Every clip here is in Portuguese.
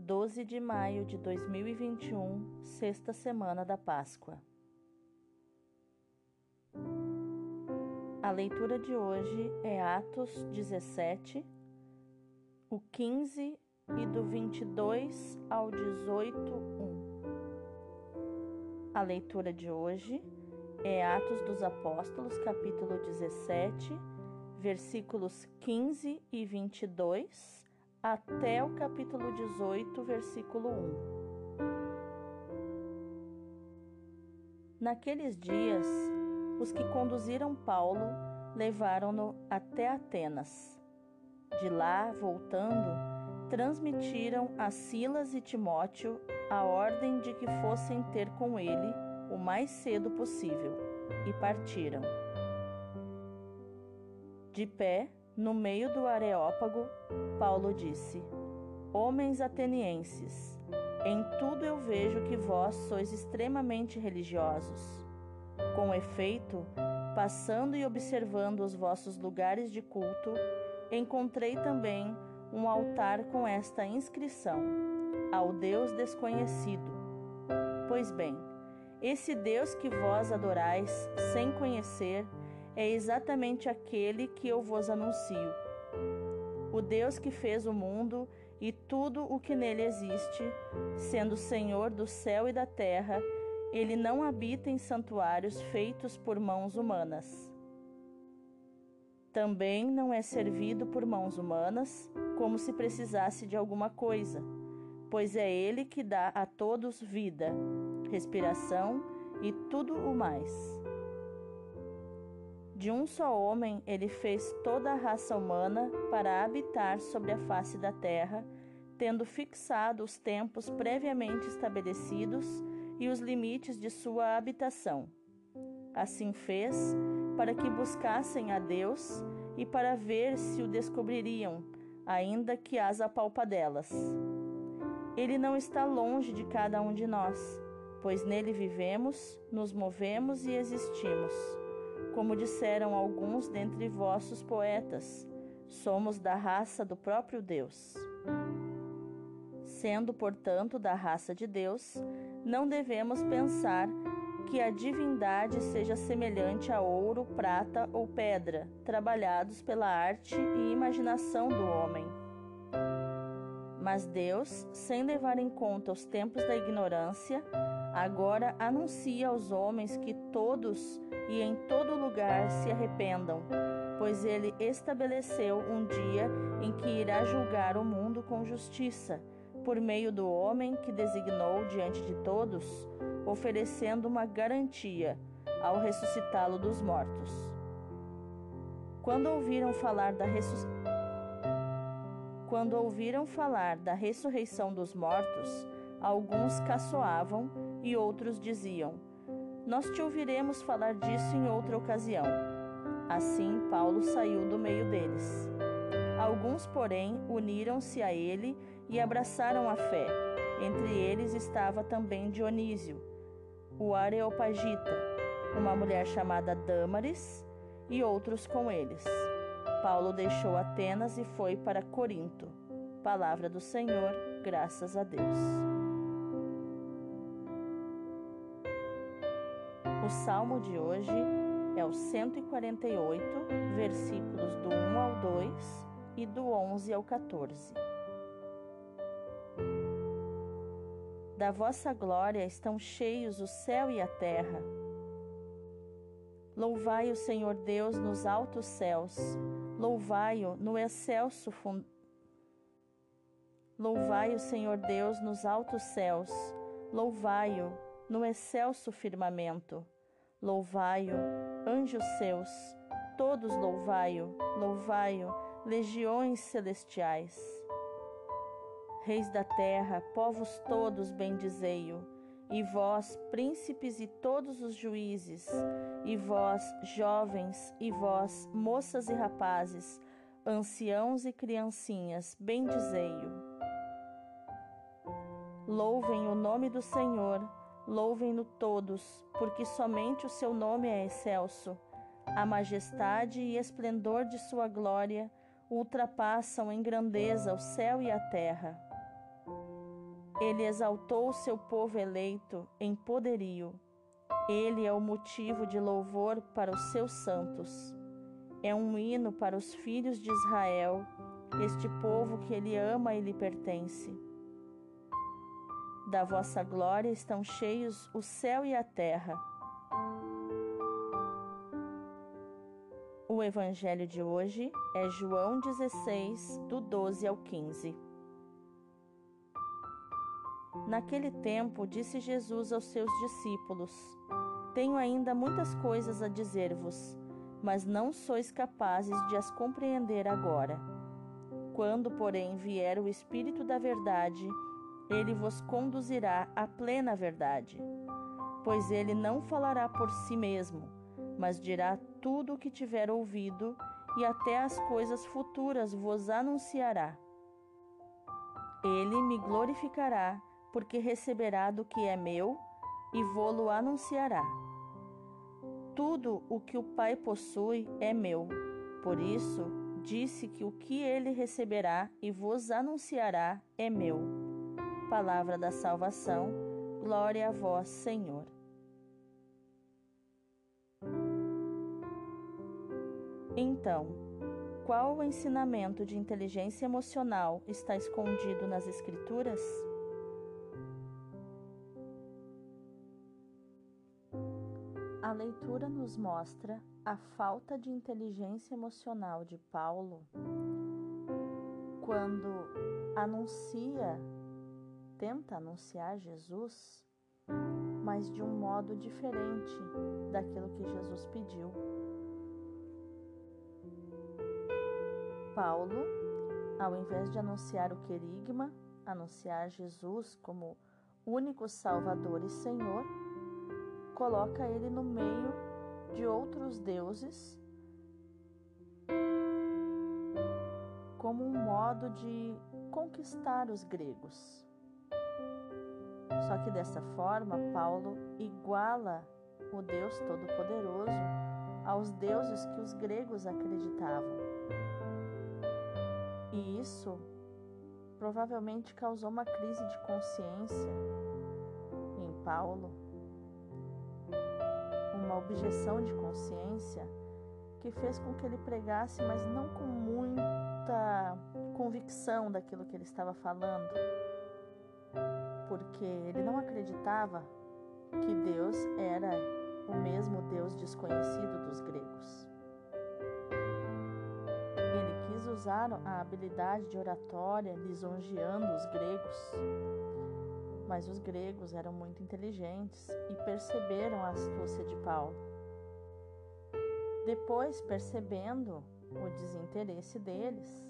12 de maio de 2021, sexta semana da Páscoa. A leitura de hoje é Atos 17, o 15 e do 22 ao 18, 1. A leitura de hoje é Atos dos Apóstolos, capítulo 17, versículos 15 e 22 até o capítulo 18, versículo 1. Naqueles dias, os que conduziram Paulo levaram-no até Atenas. De lá, voltando, transmitiram a Silas e Timóteo a ordem de que fossem ter com ele o mais cedo possível e partiram. De pé, no meio do Areópago, Paulo disse: Homens atenienses, em tudo eu vejo que vós sois extremamente religiosos. Com efeito, passando e observando os vossos lugares de culto, encontrei também um altar com esta inscrição: Ao Deus desconhecido. Pois bem, esse Deus que vós adorais sem conhecer, é exatamente aquele que eu vos anuncio. O Deus que fez o mundo e tudo o que nele existe, sendo Senhor do céu e da terra, ele não habita em santuários feitos por mãos humanas. Também não é servido por mãos humanas, como se precisasse de alguma coisa, pois é ele que dá a todos vida, respiração e tudo o mais. De um só homem ele fez toda a raça humana para habitar sobre a face da terra, tendo fixado os tempos previamente estabelecidos e os limites de sua habitação. Assim fez para que buscassem a Deus e para ver se o descobririam, ainda que as apalpadelas. Ele não está longe de cada um de nós, pois nele vivemos, nos movemos e existimos. Como disseram alguns dentre vossos poetas, somos da raça do próprio Deus. Sendo, portanto, da raça de Deus, não devemos pensar que a divindade seja semelhante a ouro, prata ou pedra, trabalhados pela arte e imaginação do homem. Mas Deus, sem levar em conta os tempos da ignorância, agora anuncia aos homens que todos e em todo lugar se arrependam, pois ele estabeleceu um dia em que irá julgar o mundo com justiça, por meio do homem que designou diante de todos, oferecendo uma garantia ao ressuscitá-lo dos mortos. Quando ouviram falar da ressuscitação, quando ouviram falar da ressurreição dos mortos, alguns caçoavam e outros diziam: Nós te ouviremos falar disso em outra ocasião. Assim, Paulo saiu do meio deles. Alguns, porém, uniram-se a ele e abraçaram a fé. Entre eles estava também Dionísio, o Areopagita, uma mulher chamada Dâmaris e outros com eles. Paulo deixou Atenas e foi para Corinto. Palavra do Senhor, graças a Deus. Salmo de hoje é o 148, versículos do 1 ao 2 e do 11 ao 14. Da vossa glória estão cheios o céu e a terra. Louvai o Senhor Deus nos altos céus, louvai-o no excelso fund... Louvai o Senhor Deus nos altos céus, louvai-o no excelso firmamento. Louvai-o, anjos seus, todos louvai-o, louvai-o, legiões celestiais. Reis da terra, povos todos, bendizei-o, E vós, príncipes e todos os juízes, e vós, jovens, e vós, moças e rapazes, anciãos e criancinhas, bendizei-o. Louvem o nome do Senhor, louvem-no todos, porque somente o seu nome é excelso. A majestade e esplendor de sua glória ultrapassam em grandeza o céu e a terra. Ele exaltou o seu povo eleito em poderio. Ele é o motivo de louvor para os seus santos. É um hino para os filhos de Israel, este povo que ele ama e lhe pertence. Da vossa glória estão cheios o céu e a terra. O evangelho de hoje é João 16, do 12 ao 15. Naquele tempo, disse Jesus aos seus discípulos: Tenho ainda muitas coisas a dizer-vos, mas não sois capazes de as compreender agora. Quando, porém, vier o Espírito da Verdade, ele vos conduzirá à plena verdade. Pois ele não falará por si mesmo, mas dirá tudo o que tiver ouvido, e até as coisas futuras vos anunciará. Ele me glorificará porque receberá do que é meu e vô-lo anunciará. Tudo o que o Pai possui é meu. Por isso, disse que o que ele receberá e vos anunciará é meu. Palavra da salvação, glória a vós, Senhor. Então, qual o ensinamento de inteligência emocional está escondido nas Escrituras? A leitura nos mostra a falta de inteligência emocional de Paulo quando anuncia, tenta anunciar Jesus, mas de um modo diferente daquilo que Jesus pediu. Paulo, ao invés de anunciar o querigma, anunciar Jesus como único Salvador e Senhor, coloca ele no meio de outros deuses como um modo de conquistar os gregos. Só que dessa forma, Paulo iguala o Deus Todo-Poderoso aos deuses que os gregos acreditavam. E isso provavelmente causou uma crise de consciência em Paulo uma objeção de consciência que fez com que ele pregasse, mas não com muita convicção daquilo que ele estava falando, porque ele não acreditava que Deus era o mesmo Deus desconhecido dos gregos. Ele quis usar a habilidade de oratória lisonjeando os gregos mas os gregos eram muito inteligentes e perceberam a astúcia de Paulo. Depois, percebendo o desinteresse deles,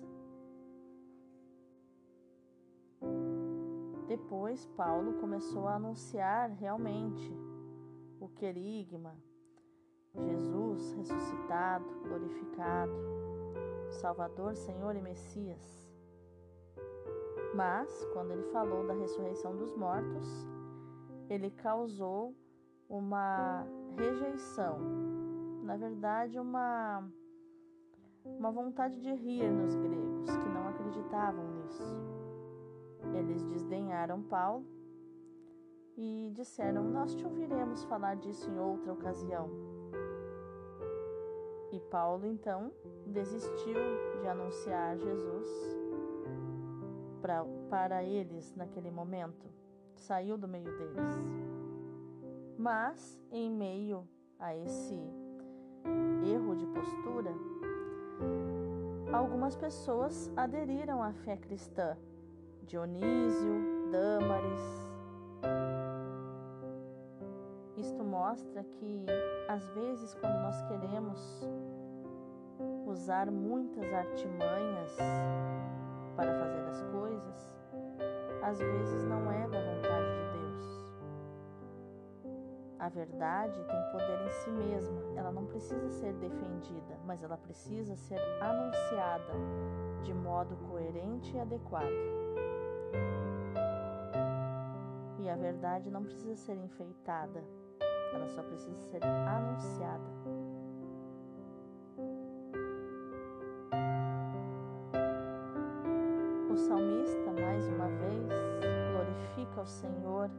depois Paulo começou a anunciar realmente o querigma, Jesus ressuscitado, glorificado, Salvador, Senhor e Messias. Mas, quando ele falou da ressurreição dos mortos, ele causou uma rejeição, na verdade, uma, uma vontade de rir nos gregos que não acreditavam nisso. Eles desdenharam Paulo e disseram: Nós te ouviremos falar disso em outra ocasião. E Paulo então desistiu de anunciar Jesus pra, para eles naquele momento, saiu do meio deles. Mas, em meio a esse erro de postura, algumas pessoas aderiram à fé cristã. Dionísio, Dâmaris. Isto mostra que, às vezes, quando nós queremos usar muitas artimanhas para fazer as coisas, às vezes não é da vontade de Deus. A verdade tem poder em si mesma, ela não precisa ser defendida, mas ela precisa ser anunciada de modo coerente e adequado. A verdade não precisa ser enfeitada, ela só precisa ser anunciada. O salmista, mais uma vez, glorifica o Senhor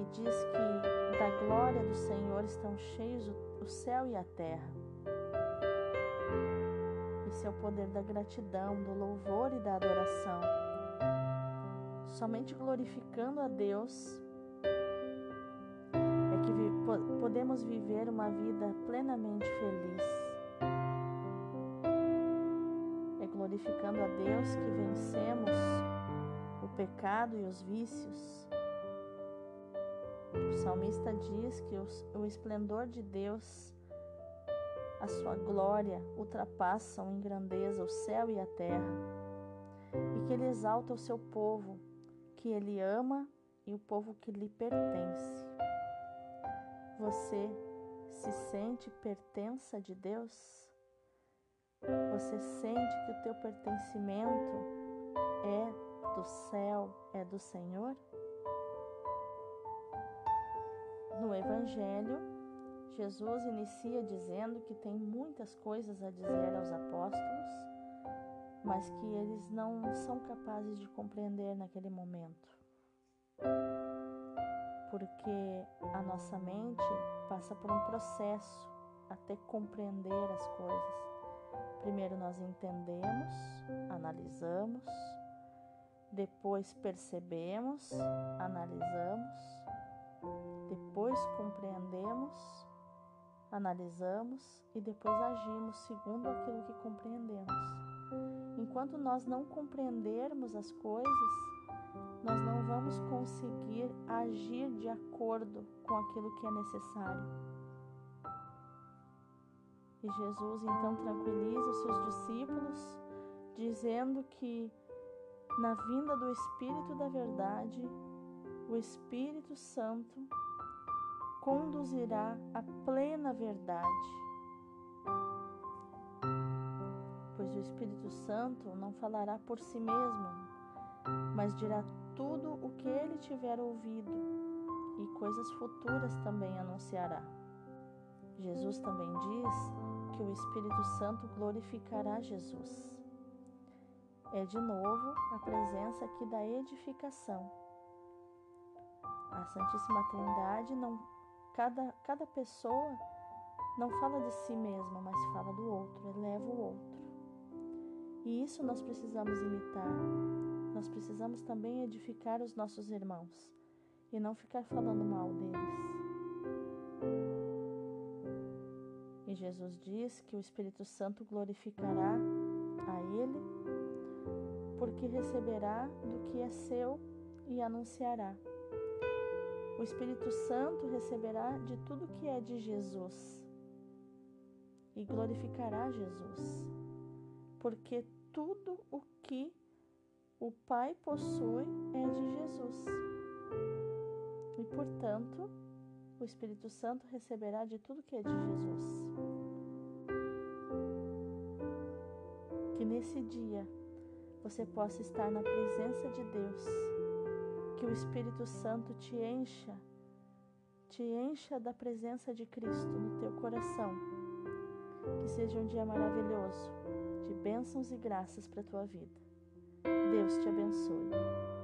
e diz que da glória do Senhor estão cheios o céu e a terra. Esse é o poder da gratidão, do louvor e da adoração. Somente glorificando a Deus é que podemos viver uma vida plenamente feliz. É glorificando a Deus que vencemos o pecado e os vícios. O salmista diz que o esplendor de Deus, a sua glória, ultrapassam em grandeza o céu e a terra, e que ele exalta o seu povo, que ele ama e o povo que lhe pertence. Você se sente pertença de Deus? Você sente que o teu pertencimento é do céu, é do Senhor? No Evangelho, Jesus inicia dizendo que tem muitas coisas a dizer aos apóstolos, mas que eles não são capazes de compreender naquele momento. Porque a nossa mente passa por um processo até compreender as coisas. Primeiro nós entendemos, analisamos, depois percebemos, analisamos, depois compreendemos, analisamos e depois agimos segundo aquilo que compreendemos. Enquanto nós não compreendermos as coisas, nós não vamos conseguir agir de acordo com aquilo que é necessário. E Jesus então tranquiliza os seus discípulos, dizendo que na vinda do Espírito da Verdade, o Espírito Santo conduzirá à plena verdade. O Espírito Santo não falará por si mesmo, mas dirá tudo o que ele tiver ouvido e coisas futuras também anunciará. Jesus também diz que o Espírito Santo glorificará Jesus. É de novo a presença aqui da edificação a Santíssima Trindade não cada cada pessoa não fala de si mesma, mas fala do outro, eleva o outro. E isso nós precisamos imitar. Nós precisamos também edificar os nossos irmãos e não ficar falando mal deles. E Jesus diz que o Espírito Santo glorificará a Ele, porque receberá do que é seu e anunciará. O Espírito Santo receberá de tudo que é de Jesus e glorificará Jesus, porque tudo o que o Pai possui é de Jesus. E, portanto, o Espírito Santo receberá de tudo que é de Jesus. Que nesse dia você possa estar na presença de Deus que o Espírito Santo te encha, te encha da presença de Cristo no teu coração. Que seja um dia maravilhoso, de bênçãos e graças para a tua vida. Deus te abençoe.